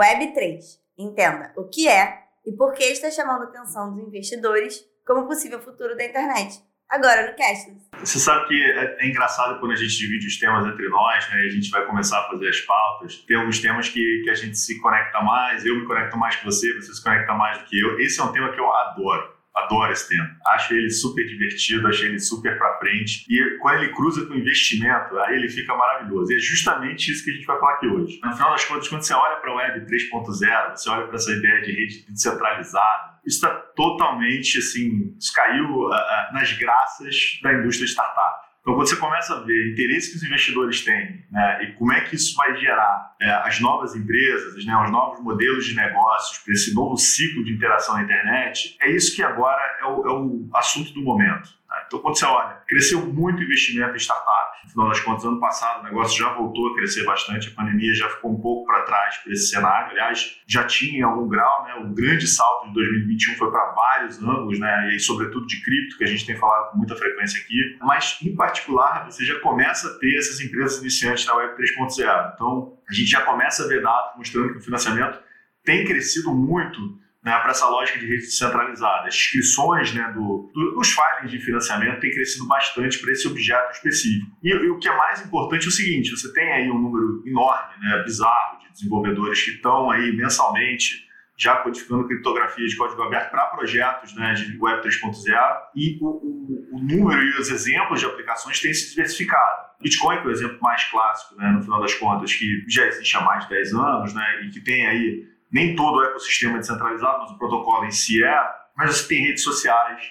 Web3. Entenda o que é e por que está chamando a atenção dos investidores como possível futuro da internet. Agora no Cashless. Você sabe que é, é, engraçado quando a gente divide os temas entre nós, né? A gente vai começar a fazer as pautas. Tem alguns temas que, que a gente se conecta mais, eu me conecto mais que você, você se conecta mais do que eu. Esse é um tema que eu adoro. Adoro esse tema. Acho ele super divertido, acho ele super para frente. E quando ele cruza com investimento, aí ele fica maravilhoso. E é justamente isso que a gente vai falar aqui hoje. No final das contas, quando você olha para a Web 3.0, você olha para essa ideia de rede descentralizada, isso está totalmente assim, isso caiu uh, nas graças da indústria startup. Então, quando você começa a ver interesse que os investidores têm né, e como é que isso vai gerar é, as novas empresas, né, os novos modelos de negócios para esse novo ciclo de interação na internet, é isso que agora é o, é o assunto do momento. Né? Então, quando você olha, cresceu muito o investimento em startup. No final das contas, ano passado o negócio já voltou a crescer bastante, a pandemia já ficou um pouco para trás para esse cenário. Aliás, já tinha em algum grau, né, o grande salto de 2021 foi para vários ângulos, né, e sobretudo de cripto, que a gente tem falado com muita frequência aqui. Mas, em particular, você já começa a ter essas empresas iniciantes na Web 3.0. Então, a gente já começa a ver dados mostrando que o financiamento tem crescido muito né, para essa lógica de rede descentralizada. As inscrições né, do, do, dos filings de financiamento têm crescido bastante para esse objeto específico. E, e, o que é mais importante é o seguinte: você tem aí um número enorme, né, bizarro, de desenvolvedores que estão aí mensalmente já codificando criptografia de código aberto para projetos né, de Web 3.0 e o, o, o, número e os exemplos de aplicações têm se diversificado. Bitcoin, que é o exemplo mais clássico, né, no final das contas, que já existe há mais de 10 anos né, e que tem aí nem todo o ecossistema é descentralizado, mas o protocolo em si é, mas você tem redes sociais,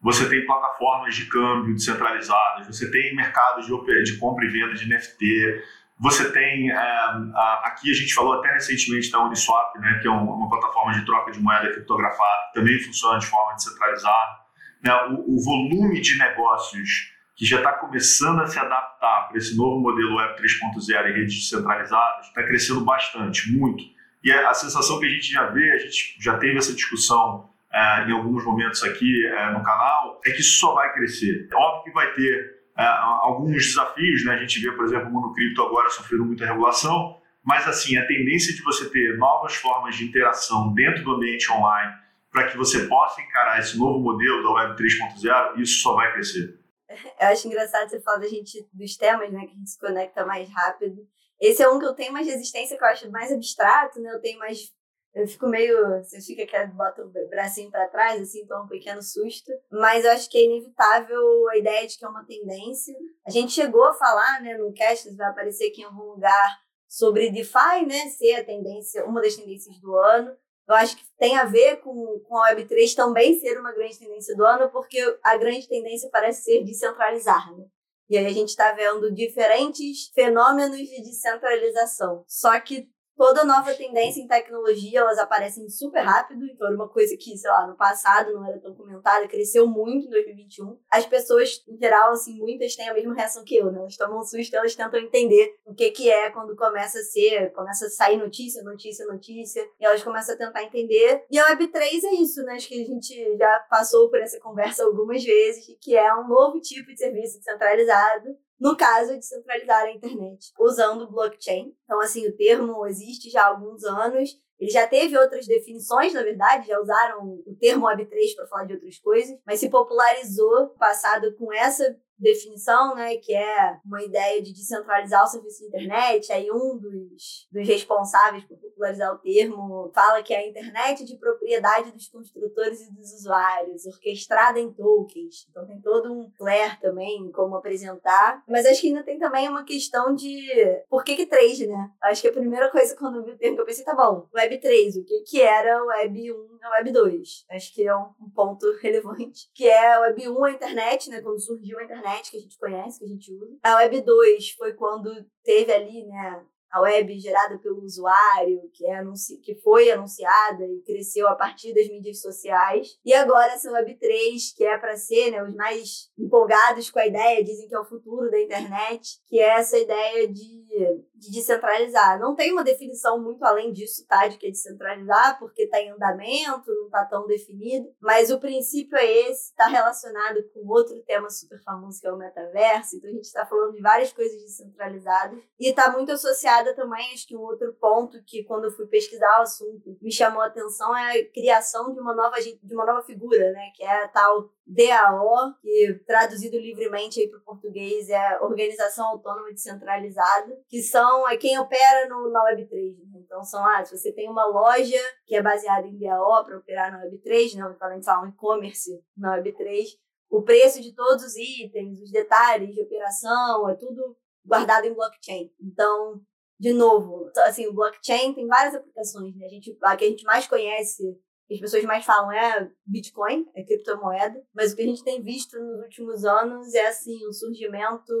você tem plataformas de câmbio descentralizadas, você tem mercados de, de compra e venda de NFT, você tem, é, a, aqui a gente falou até recentemente da Uniswap, né, que é uma, uma plataforma de troca de moeda criptografada, que também funciona de forma descentralizada. Né, o, o volume de negócios que já está começando a se adaptar para esse novo modelo Web 3.0 e redes descentralizadas está crescendo bastante, muito. E a sensação que a gente já vê, a gente já teve essa discussão é, em alguns momentos aqui é, no canal, é que isso só vai crescer. É óbvio que vai ter alguns desafios, né? A gente vê, por exemplo, o mundo cripto agora sofrendo muita regulação, mas assim, a tendência de você ter novas formas de interação dentro do ambiente online para que você possa encarar esse novo modelo da Web 3.0, isso só vai crescer. Eu acho engraçado você falar da gente dos temas, né, que a gente se conecta mais rápido. Esse é um que eu tenho mais resistência, que eu acho mais abstrato, né? Eu tenho mais. Eu fico meio. Você fica que bota o bracinho para trás, assim, toma um pequeno susto. Mas eu acho que é inevitável a ideia de que é uma tendência. A gente chegou a falar, né, no cast, vai aparecer aqui em algum lugar, sobre DeFi, né? Ser a tendência, uma das tendências do ano. Eu acho que tem a ver com, com a Web3 também ser uma grande tendência do ano, porque a grande tendência parece ser descentralizar, né? E aí a gente está vendo diferentes fenômenos de descentralização. Só que toda nova tendência em tecnologia, elas aparecem super rápido, então era uma coisa que, sei lá, no passado não era tão comentada, cresceu muito em 2021. As pessoas, em geral, assim, muitas têm a mesma reação que eu, né? Elas tomam susto, elas tentam entender o que que é quando começa a ser, começa a sair notícia, notícia, notícia, e elas começam a tentar entender. E a Web3 é isso, né? Acho que a gente já passou por essa conversa algumas vezes, que é um novo tipo de serviço descentralizado no caso de centralizar a internet, usando blockchain. Então, assim, o termo existe já há alguns anos. Ele já teve outras definições, na verdade, já usaram o termo Web3 para falar de outras coisas, mas se popularizou passado com essa definição, né, que é uma ideia de descentralizar o serviço de internet. Aí um dos, dos responsáveis por popularizar o termo fala que é a internet de propriedade dos construtores e dos usuários, orquestrada em tokens. Então tem todo um flair também como apresentar. Mas acho que ainda tem também uma questão de por que que 3, né? Acho que a primeira coisa quando eu vi o termo que eu pensei, tá bom, Web 3, o que que era Web 1 e Web 2? Acho que é um, ponto relevante, que é Web 1 a internet, né, quando surgiu a internet internet que a gente conhece, que a gente usa. A Web 2 foi quando teve ali, né, a web gerada pelo usuário, que, é anunci... que foi anunciada e cresceu a partir das mídias sociais. E agora essa Web 3, que é para ser né, os mais empolgados com a ideia, dizem que é o futuro da internet, que é essa ideia de de descentralizar. Não tem uma definição muito além disso, tá? De que é descentralizar, porque está em andamento, não está tão definido. Mas o princípio é esse, está relacionado com outro tema super famoso que é o metaverso. Então a gente está falando de várias coisas descentralizadas. E está muito associada também, acho que um outro ponto que quando eu fui pesquisar o assunto me chamou a atenção é a criação de uma nova, de uma nova figura, né? Que é a tal DAO, que traduzido livremente para o português é Organização Autônoma Descentralizada, que são é quem opera no, na Web3. Né? Então, são, ah, se você tem uma loja que é baseada em DAO para operar na Web3, né? equivalente a um e-commerce na Web3, o preço de todos os itens, os detalhes de operação, é tudo guardado em blockchain. Então, de novo, assim, o blockchain tem várias aplicações, né? A gente, a que a gente mais conhece as pessoas mais falam é Bitcoin, é criptomoeda, mas o que a gente tem visto nos últimos anos é assim o um surgimento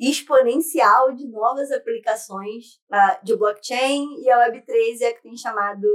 exponencial de novas aplicações uh, de blockchain e a Web3 é a que tem chamado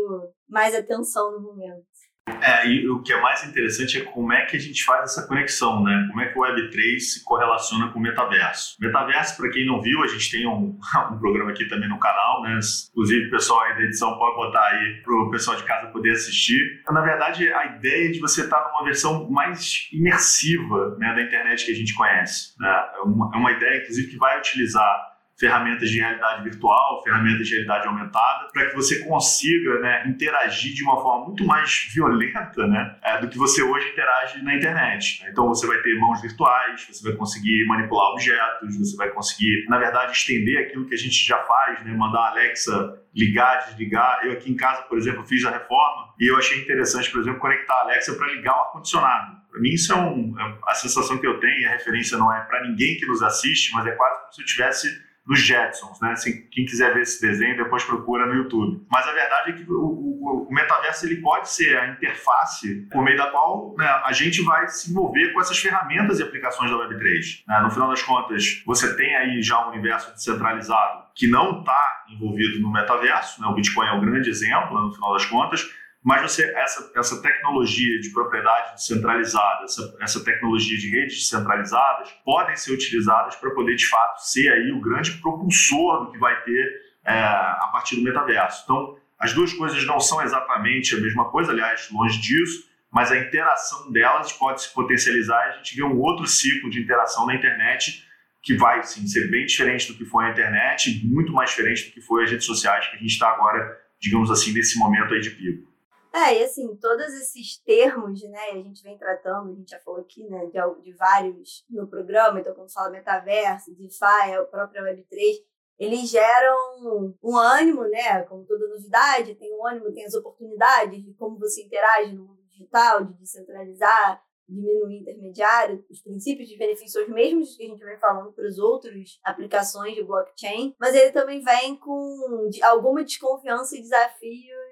mais atenção no momento. É, e o que é mais interessante é como é que a gente faz essa conexão, né? Como é que o Web3 se correlaciona com o metaverso. Metaverso, para quem não viu, a gente tem um, um programa aqui também no canal, né? Inclusive, o pessoal aí da edição pode botar aí para o pessoal de casa poder assistir. Na verdade, a ideia é de você estar numa versão mais imersiva né, da internet que a gente conhece. Né? É, uma, é uma ideia, inclusive, que vai utilizar ferramentas de realidade virtual, ferramentas de realidade aumentada, para que você consiga né, interagir de uma forma muito mais violenta né, é, do que você hoje interage na internet. Então você vai ter mãos virtuais, você vai conseguir manipular objetos, você vai conseguir, na verdade, estender aquilo que a gente já faz, né, mandar a Alexa ligar, desligar. Eu aqui em casa, por exemplo, fiz a reforma e eu achei interessante, por exemplo, conectar a Alexa para ligar o ar-condicionado. Para mim, isso é um, é a sensação que eu tenho, a referência não é para ninguém que nos assiste, mas é quase como se eu tivesse dos Jetsons, né? Assim, quem quiser ver esse desenho, depois procura no YouTube. Mas a verdade é que o, o, o metaverso ele pode ser a interface por meio da qual né, a gente vai se envolver com essas ferramentas e aplicações da Web3. Né? No final das contas, você tem aí já um universo descentralizado que não está envolvido no metaverso, né? o Bitcoin é um grande exemplo, né, no final das contas, mas você essa, essa tecnologia de propriedade descentralizada, essa, essa tecnologia de redes descentralizadas podem ser utilizadas para poder de fato ser aí o grande propulsor do que vai ter é, a partir do metaverso. Então, as duas coisas não são exatamente a mesma coisa, aliás, longe disso, mas a interação delas pode se potencializar e a gente vê um outro ciclo de interação na internet que vai sim ser bem diferente do que foi a internet, muito mais diferente do que foi as redes sociais que a gente está agora, digamos assim, nesse momento aí de pico. É, e assim, todos esses termos, né, a gente vem tratando, a gente já falou aqui, né, de, de vários no programa, então quando fala metaverso, DeFi, a própria Web3, eles geram um ânimo, né, como toda novidade, tem um ânimo, tem as oportunidades de como você interage no mundo digital, de descentralizar, diminuir intermediário, os princípios de benefícios são os mesmos que a gente vem falando para as outras aplicações de blockchain, mas ele também vem com alguma desconfiança e desafios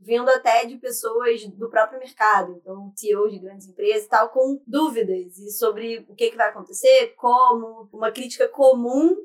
vindo até de pessoas do próprio mercado, então CEOs de grandes empresas e tal, com dúvidas sobre o que, que vai acontecer, como. Uma crítica comum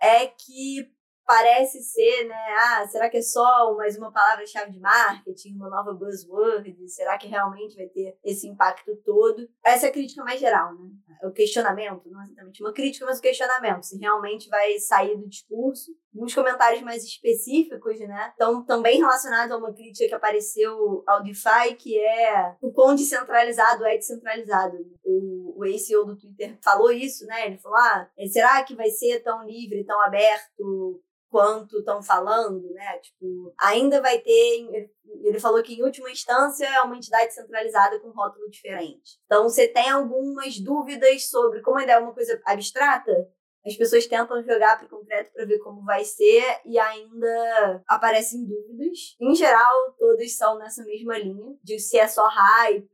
é que parece ser, né? Ah, será que é só mais uma palavra-chave de marketing, uma nova buzzword? Será que realmente vai ter esse impacto todo? Essa é a crítica mais geral, né? O questionamento, não exatamente uma crítica, mas o questionamento, se realmente vai sair do discurso. Alguns comentários mais específicos, né? Estão também relacionados a uma crítica que apareceu ao DeFi, que é o quão descentralizado é descentralizado. O, o ex-CEO do Twitter falou isso, né? Ele falou: ah, será que vai ser tão livre, tão aberto? Quanto estão falando, né? Tipo, ainda vai ter. Ele falou que, em última instância, é uma entidade centralizada com rótulo diferente. Então, você tem algumas dúvidas sobre como ainda é uma coisa abstrata, as pessoas tentam jogar para o concreto para ver como vai ser e ainda aparecem dúvidas. Em geral, todas são nessa mesma linha, de se é só hype,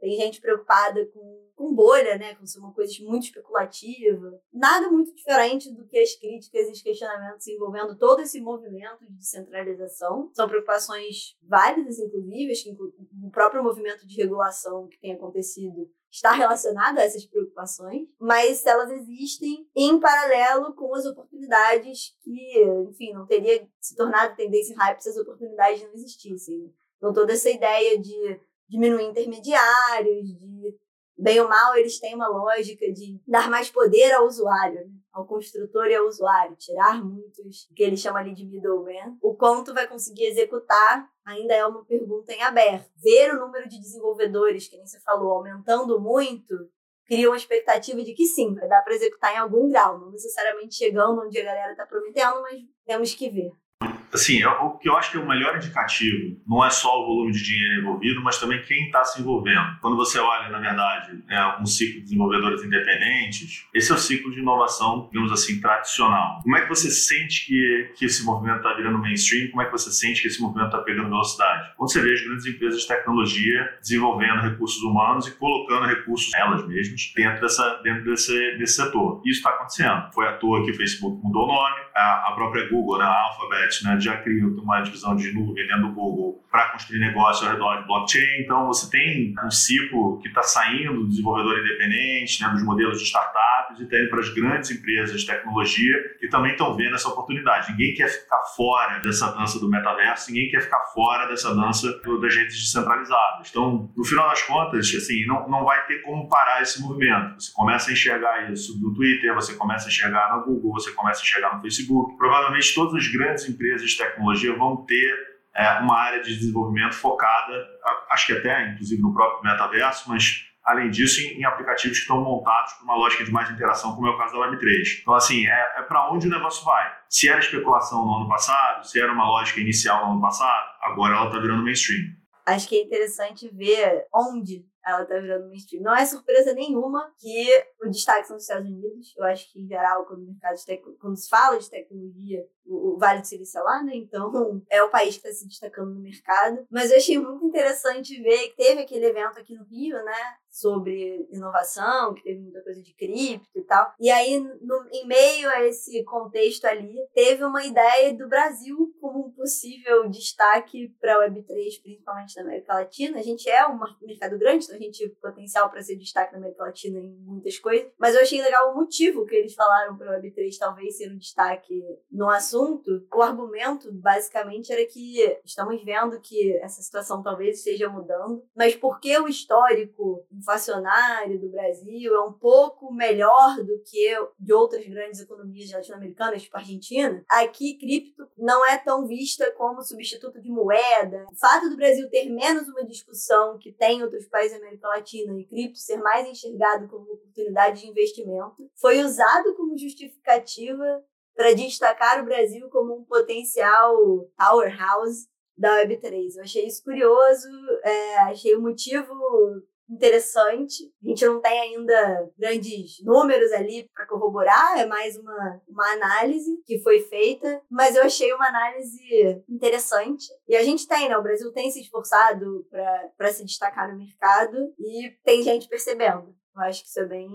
tem gente preocupada com com bolha, né, com ser uma coisa muito especulativa. Nada muito diferente do que as críticas e os questionamentos envolvendo todo esse movimento de descentralização. São preocupações válidas, inclusive, acho que o próprio movimento de regulação que tem acontecido está relacionado a essas preocupações, mas elas existem em paralelo com as oportunidades que, enfim, não teria se tornado tendência hype se as oportunidades não existissem. Então, toda essa ideia de diminuir intermediários, de bem ou mal, eles têm uma lógica de dar mais poder ao usuário, né? ao construtor e ao usuário, tirar muitos, que ele chama ali de middleman. O quanto vai conseguir executar ainda é uma pergunta em aberto. Ver o número de desenvolvedores, que nem você falou, aumentando muito, cria uma expectativa de que sim, vai dar para executar em algum grau, não necessariamente chegando onde a galera está prometendo, mas temos que ver. Assim, o que eu acho que é o melhor indicativo não é só o volume de dinheiro envolvido, mas também quem está se envolvendo. Quando você olha, na verdade, é, um ciclo de desenvolvedores independentes, esse é o ciclo de inovação, digamos assim, tradicional. Como é que você sente que, que esse movimento está virando mainstream? Como é que você sente que esse movimento está pegando velocidade? Quando você vê as grandes empresas de tecnologia desenvolvendo recursos humanos e colocando recursos elas mesmas dentro, dessa, dentro desse, desse setor. Isso está acontecendo. Foi à toa que o Facebook mudou o nome, a, a própria Google, né, a Alphabet, né, já criou uma divisão de nuvem dentro do Google para construir negócio ao redor de blockchain. Então, você tem um ciclo que está saindo do desenvolvedor independente, né, dos modelos de startups e está indo para as grandes empresas de tecnologia que também estão vendo essa oportunidade. Ninguém quer ficar fora dessa dança do metaverso, ninguém quer ficar fora dessa dança das redes descentralizadas. Então, no final das contas, assim, não, não vai ter como parar esse movimento. Você começa a enxergar isso no Twitter, você começa a enxergar no Google, você começa a enxergar no Facebook. Provavelmente todas as grandes empresas de tecnologia vão ter é, uma área de desenvolvimento focada, acho que até inclusive no próprio metaverso, mas além disso em, em aplicativos que estão montados com uma lógica de mais interação, como é o caso da Web3. Então, assim, é, é para onde o negócio vai. Se era especulação no ano passado, se era uma lógica inicial no ano passado, agora ela está virando mainstream. Acho que é interessante ver onde ela tá virando mainstream. Não é surpresa nenhuma que o destaque são os Estados Unidos. Eu acho que, em geral, quando, mercado tec... quando se fala de tecnologia, o, Vale do Silício é lá, né? Então, é o país que está se destacando no mercado. Mas eu achei muito interessante ver que teve aquele evento aqui no Rio, né? Sobre inovação, que teve muita coisa de cripto e tal. E aí, no, em meio a esse contexto ali, teve uma ideia do Brasil como um possível destaque para a Web3, principalmente na América Latina. A gente é um mercado grande, então a gente tem potencial para ser destaque na América Latina em muitas coisas. Mas eu achei legal o motivo que eles falaram para a Web3 talvez ser um destaque no assunto. O argumento, basicamente, era que estamos vendo que essa situação talvez esteja mudando, mas porque o histórico inflacionário do Brasil é um pouco melhor do que de outras grandes economias latino-americanas, tipo a Argentina, aqui cripto não é tão vista como substituto de moeda. O fato do Brasil ter menos uma discussão que tem outros países da América Latina e cripto ser mais enxergado como oportunidade de investimento foi usado como justificativa para destacar o Brasil como um potencial powerhouse da Web3. Eu achei isso curioso, é, achei o motivo interessante. A gente não tem ainda grandes números ali para corroborar, é mais uma, uma análise que foi feita, mas eu achei uma análise interessante. E a gente tem, né? O Brasil tem se esforçado para se destacar no mercado e tem gente percebendo. Eu acho que isso é bem,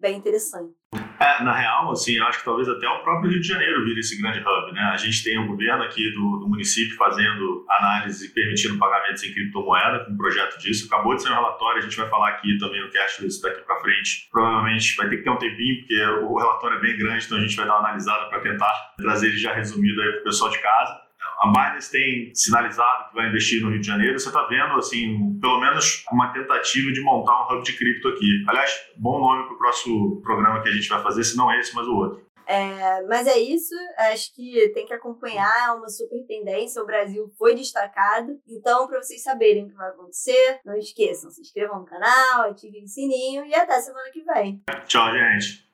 bem interessante. É, na real, assim, eu acho que talvez até o próprio Rio de Janeiro vire esse grande hub, né? A gente tem o governo aqui do, do, município fazendo análise e permitindo pagamentos em criptomoeda com um projeto disso. Acabou de ser um relatório, a gente vai falar aqui também no cashless daqui para frente. Provavelmente vai ter que ter um tempinho, porque o relatório é bem grande, então a gente vai dar uma analisada para tentar trazer ele já resumido aí para o pessoal de casa a Binance tem sinalizado que vai investir no Rio de Janeiro. Você está vendo, assim, pelo menos uma tentativa de montar um hub de cripto aqui. Aliás, bom nome para o próximo programa que a gente vai fazer, se não esse, mas o outro. É, mas é isso, acho que tem que acompanhar, é uma super tendência, o Brasil foi destacado. Então, para vocês saberem o que vai acontecer, não esqueçam, se inscrevam no canal, ativem o sininho e até semana que vem. Tchau, gente.